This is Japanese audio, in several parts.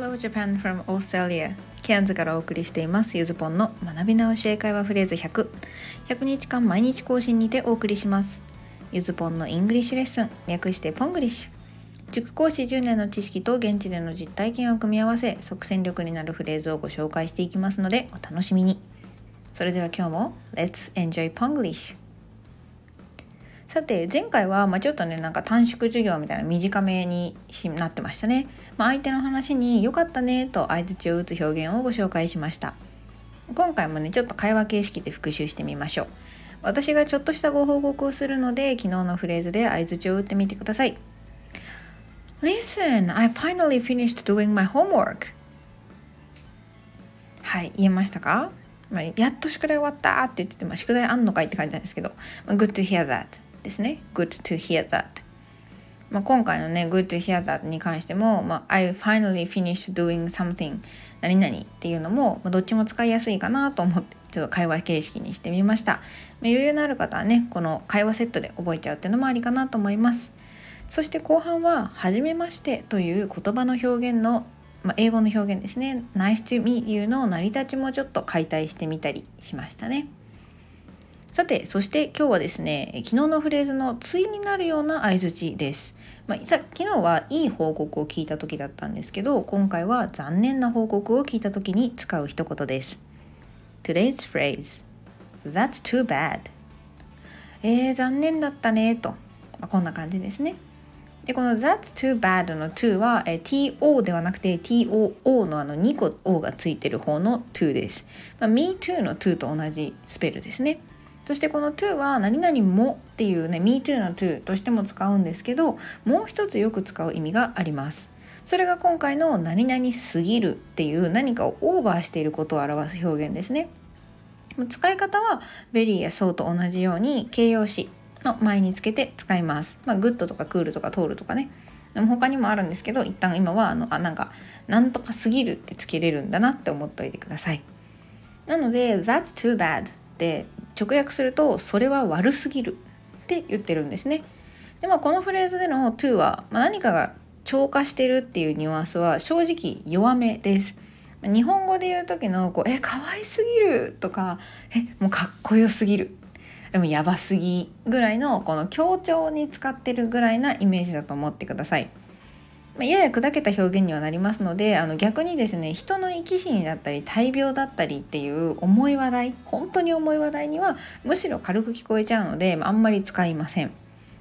Hello Japan from Australia. ケアンズからお送りしています。ゆずぽんの学び直し英会話フレーズ100 100日間毎日更新にてお送りします。ゆずぽんの English lesson。略して Ponglish。塾講師10年の知識と現地での実体験を組み合わせ即戦力になるフレーズをご紹介していきますのでお楽しみに。それでは今日も Let's enjoy Ponglish さて前回はまあちょっとねなんか短縮授業みたいな短めになってましたね、まあ、相手の話に良かったねと相槌を打つ表現をご紹介しました。今回もねちょっと会話形式で復習してみましょう。私がちょっとしたご報告をするので昨日のフレーズで相槌を打ってみてください。Listen, I finally finished doing my homework. はい言えましたか？まあ、やっと宿題終わったって言ってて、まあ、宿題あんのかいって感じなんですけど、まあ、Good to hear that. ですね。Good to hear that. まあ、今回のね Good to hear that に関しても、まあ、I finally finished doing something. 何々っていうのも、まあ、どっちも使いやすいかなと思ってちょっと会話形式にしてみました、まあ、余裕のある方はねこの会話セットで覚えちゃうっていうのもありかなと思います。そして後半は「はじめまして」という言葉の表現の、まあ、英語の表現ですね「Nice to meet you」の成り立ちもちょっと解体してみたりしましたね。さてそして今日はですね昨日のフレーズの対になるような相槌です、まあ、昨日はいい報告を聞いた時だったんですけど今回は残念な報告を聞いた時に使う一言です。Today's phrase That's too bad. えー、残念だったねと、まあ、こんな感じですね。でこの That's too bad の to は、え to ではなくて too のあの2個 o がついてる方の to です、まあ、me too の to と同じスペルですね。そしてこの to は何々もっていうね me too の to としても使うんですけどもう一つよく使う意味がありますそれが今回の何々すぎるっていう何かをオーバーしていることを表す表現ですね使い方は very や so と同じように形容詞の前につけて使います。まあ、 good とか cool とか tall とかね。でも他にもあるんですけど、一旦今はあの、あ、なんか、なんとかすぎるってつけれるんだなって思っておいてください。なので、that's too bad って直訳するとそれは悪すぎるって言ってるんですね。でまあこのフレーズでの to は、まあ、何かが超過してるっていうニュアンスは正直弱めです。日本語で言う時のこう「え可愛すぎる」とか「えもうかっこよすぎる」でもやばすぎぐらいのこの強調に使ってるぐらいなイメージだと思ってください。まやや砕けた表現にはなりますのであの逆にですね人の生き死にだったり大病だったりっていう重い話題本当に重い話題にはむしろ軽く聞こえちゃうので、まあ、あんまり使いません、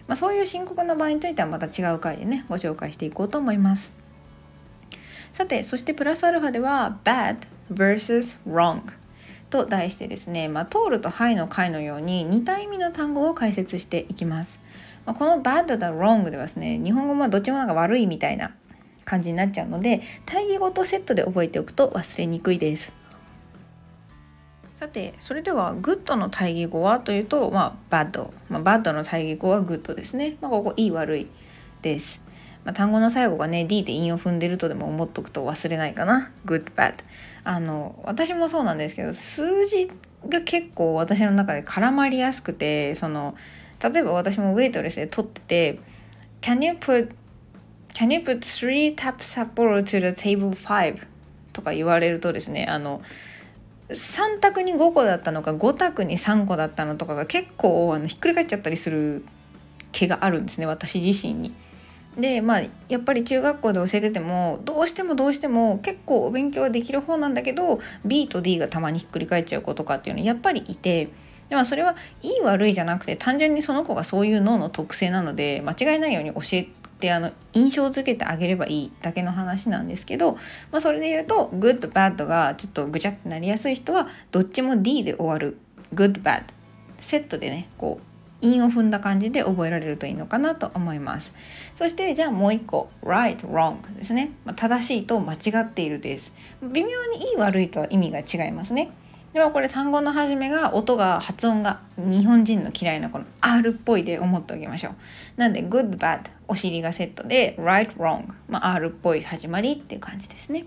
まあ、そういう深刻な場合についてはまた違う回でねご紹介していこうと思います。さてそしてプラスアルファでは bad versus wrong と題してですね、まあ、通るとはいの回のように似た意味の単語を解説していきます。まあ、この bad だ wrong ではですね日本語はどっちもなんか悪いみたいな感じになっちゃうので対義語とセットで覚えておくと忘れにくいです。さてそれでは good の対義語はというと、まあ、bad、まあ、bad の対義語は good ですね、まあ、ここいい悪いです、まあ、単語の最後がね D で韻を踏んでるとでも思っとくと忘れないかな good bad あの私もそうなんですけど数字が結構私の中で絡まりやすくてその例えば私もウェイトレスで取ってて Can you put Can you put three taps Sapporo to the table five? とか言われるとですねあの3択に5個だったのか5択に3個だったのとかが結構あのひっくり返っちゃったりする気があるんですね私自身に。でまあやっぱり中学校で教えててもどうしてもどうしても結構お勉強はできる方なんだけど B と D がたまにひっくり返っちゃう子とかっていうのやっぱりいて。でもそれはいい悪いじゃなくて単純にその子がそういう脳の特性なので間違いないように教えてあの印象づけてあげればいいだけの話なんですけど、まあ、それで言うと good bad がちょっとぐちゃってなりやすい人はどっちも D で終わる good bad セットでねこう韻を踏んだ感じで覚えられるといいのかなと思いますそしてじゃあもう一個 right wrong ですね、まあ、正しいと間違っているです微妙にいい悪いとは意味が違いますねでもこれ単語の始めが音が発音が日本人の嫌いなこの R っぽいで思っておきましょう。なんで good bad お尻がセットで right wrong、まあ、R っぽい始まりっていう感じですね。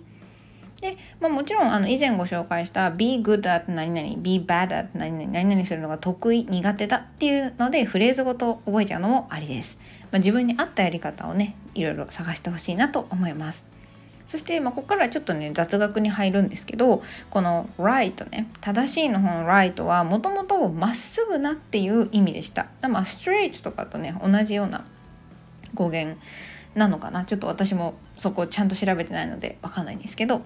で、まあ、もちろんあの以前ご紹介した be good at 何々 be bad at 何々何々するのが得意苦手だっていうのでフレーズごと覚えちゃうのもありです。まあ、自分に合ったやり方をねいろいろ探してほしいなと思います。そして、まあ、ここからちょっとね雑学に入るんですけどこの right ね正しいの方の right はもともとまっすぐなっていう意味でしたまあ straight とかとね同じような語源なのかなちょっと私もそこをちゃんと調べてないので分かんないんですけど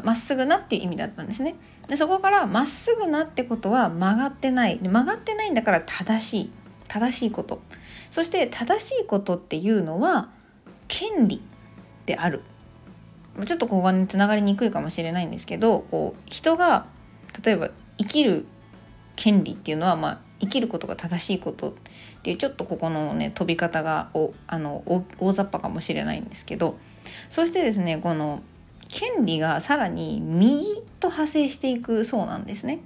まっすぐなっていう意味だったんですね。でそこからまっすぐなってことは曲がってない。曲がってないんだから正しい。正しいこと。そして正しいことっていうのは権利である。ちょっとここがねつながりにくいかもしれないんですけどこう人が例えば生きる権利っていうのは、まあ、生きることが正しいことっていうちょっとここのね飛び方がおあの大雑把かもしれないんですけどそしてですねこの権利がさらに右と派生していくそうなんですね。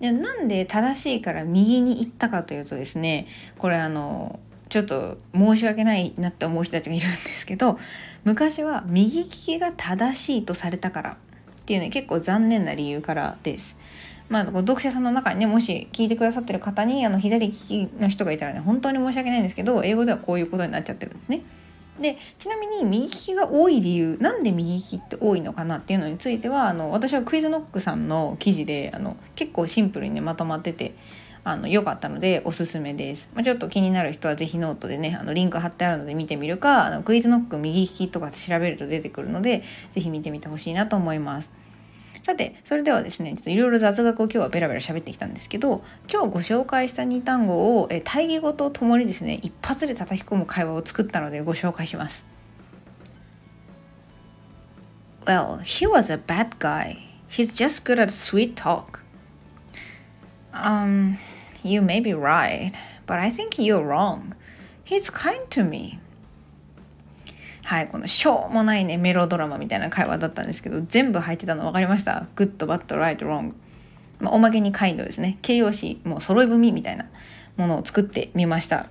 でなんで正しいから右に行ったかというとですねこれあのちょっと申し訳ないなって思う人たちがいるんですけど昔は右利きが正しいとされたからっていうね結構残念な理由からです。まあ、読者さんの中にねもし聞いてくださってる方にあの左利きの人がいたらね本当に申し訳ないんですけど英語ではこういうことになっちゃってるんですね。でちなみに右利きが多い理由なんで右利きって多いのかなっていうのについてはあの私はクイズノックさんの記事であの結構シンプルにねまとまっててあの良かったのでおすすめです、まあ、ちょっと気になる人は是非ノートでねあのリンク貼ってあるので見てみるかあの QuizKnock 右利きとか調べると出てくるので是非見てみてほしいなと思います。さてそれではですねちょっといろいろ雑学を今日はベラベラ喋ってきたんですけど今日ご紹介した2単語をえ対義語とともにですね一発で叩き込む会話を作ったのでご紹介します Well, he was a bad guy. He's just good at sweet talk. Um, you may be right, but I think you're wrong. He's kind to me. はい、このしょうもないね、メロドラマみたいな会話だったんですけど、全部入ってたの分かりました ?good, bad, right, wrong. まあ、おまけにカインドですね。形容詞、もう揃い踏みみたいなものを作ってみました。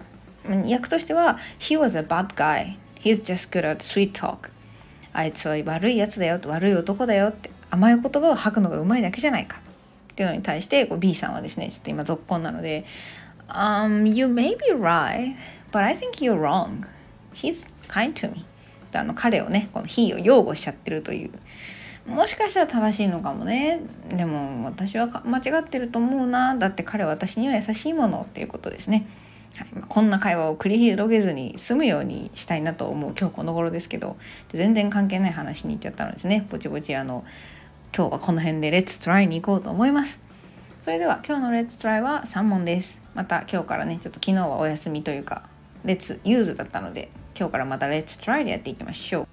訳としては、He was a bad guy. He's just good at sweet talk. あいつは悪いやつだよ、悪い男だよって甘い言葉を吐くのがうまいだけじゃないか。っていうのに対してこう B さんはですねちょっと今続婚なので「Um, you may be right, but I think you're wrong. He's kind to me." あの彼をねこの「he」を擁護しちゃってるという。もしかしたら正しいのかもね。でも私は間違ってると思うな。だって彼は私には優しいものっていうことですね。はい。まあ、こんな会話を繰り広げずに済むようにしたいなと思う今日この頃ですけど。全然関係ない話に行っちゃったのですね。ぼちぼちあの今日はこの辺で Let's try に行こうと思います。それでは今日の Let's try は3問です。また今日からねちょっと昨日はお休みというか Let's use だったので今日からまた Let's try でやっていきましょう。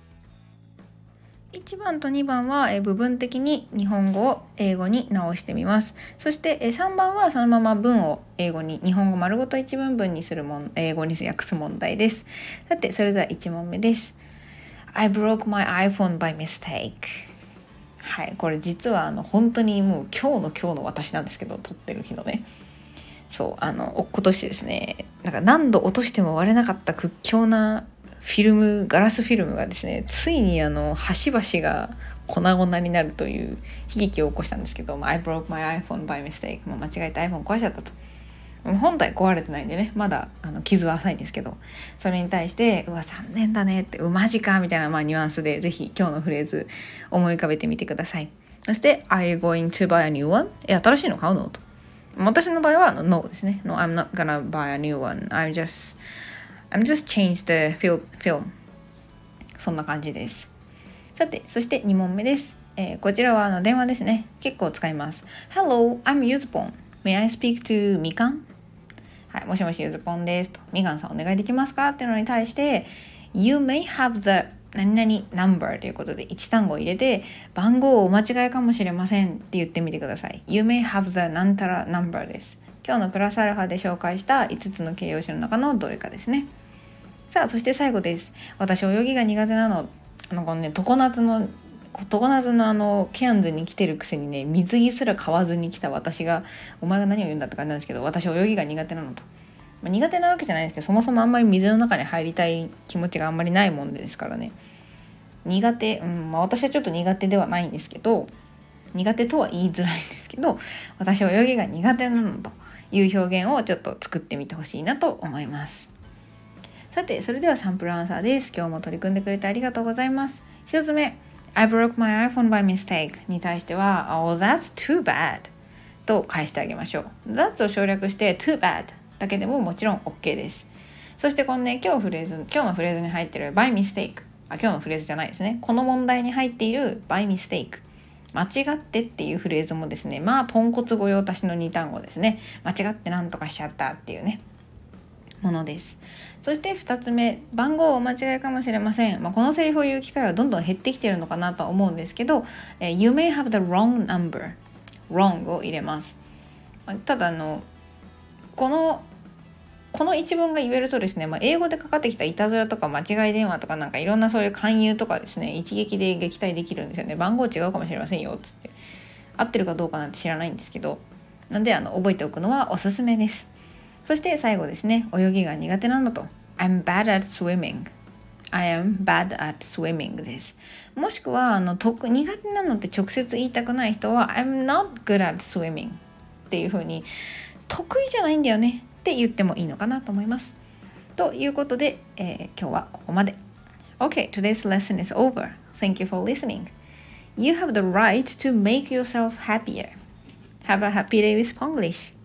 1番と2番は部分的に日本語を英語に直してみます。そして3番はそのまま文を英語に日本語丸ごと一文文にするもん英語に訳す問題です。さてそれでは1問目です。I broke my iPhone by mistake. はい、これ実はあの本当にもう今日の今日の私なんですけど撮ってる日のね。そうあの落っことしてですねなんか何度落としても割れなかった屈強なフィルムガラスフィルムがですねついにあの端々が粉々になるという悲劇を起こしたんですけど「I broke my iPhone by mistake」もう間違えて iPhone 壊しちゃったと。本体壊れてないんでねまだあの傷は浅いんですけどそれに対して「うわ残念だね」って「うマジか」みたいな、まあ、ニュアンスでぜひ今日のフレーズ思い浮かべてみてくださいそして「Are you going to buy a new one?」え新しいの買うの？と私の場合は No ですね No I'm not gonna buy a new one I'm just I'm just change the film film. そんな感じですさてそして2問目です、えー、こちらはあの電話ですね結構使います Hello I'm Yuzupon. May I speak to みかんはい、もしもしゆずぽんですと、みがんさんお願いできますかっていうのに対して、You may have the 何々 number ということで1単語を入れて、番号をお間違いかもしれませんって言ってみてください。You may have the なんたら number です。今日のプラスアルファで紹介した5つの形容詞の中のどれかですね。さあ、そして最後です。私、泳ぎが苦手なの。あの、このね、常夏の常夏のあのケアンズに来てるくせにね水着すら買わずに来た私がお前が何を言うんだって感じなんですけど私泳ぎが苦手なのと、まあ、苦手なわけじゃないですけどそもそもあんまり水の中に入りたい気持ちがあんまりないもんですからね。苦手、うんまあ、私はちょっと苦手ではないんですけど苦手とは言いづらいんですけど私は泳ぎが苦手なのという表現をちょっと作ってみてほしいなと思います。さてそれではサンプルアンサーです。今日も取り組んでくれてありがとうございます。1つ目 I broke my iPhone by mistake に対しては Oh, that's too bad と返してあげましょう。That's を省略して too bad だけでももちろん OK です。そしてこのね、今日フレーズ、今日のフレーズに入ってる by mistake あ、今日のフレーズじゃないですね。この問題に入っている by mistake 間違ってっていうフレーズもですね、まあポンコツ御用達の2単語ですね。間違って何とかしちゃったっていうね。ものです。そして2つ目、番号お間違いかもしれません。まあ、このセリフを言う機会はどんどん減ってきてるのかなとは思うんですけど、え You may have the wrong number wrong を入れます。まあ、ただあのこのこの一文が言えるとですね、まあ、英語でかかってきたいたずらとか間違い電話とかなんかいろんなそういう勧誘とかですね一撃で撃退できるんですよね。番号違うかもしれませんよっつって。合ってるかどうかなんて知らないんですけど。なんであの覚えておくのはおすすめです。そして最後ですね、泳ぎが苦手なのと、I'm bad at swimming. I am bad at swimming です。もしくは、あの、苦手なのって直接言いたくない人は、I'm not good at swimming. っていう風に、得意じゃないんだよねって言ってもいいのかなと思います。ということで、えー、今日はここまで。Okay, today's lesson is over. Thank you for listening. You have the right to make yourself happier. Have a happy day with Ponglish.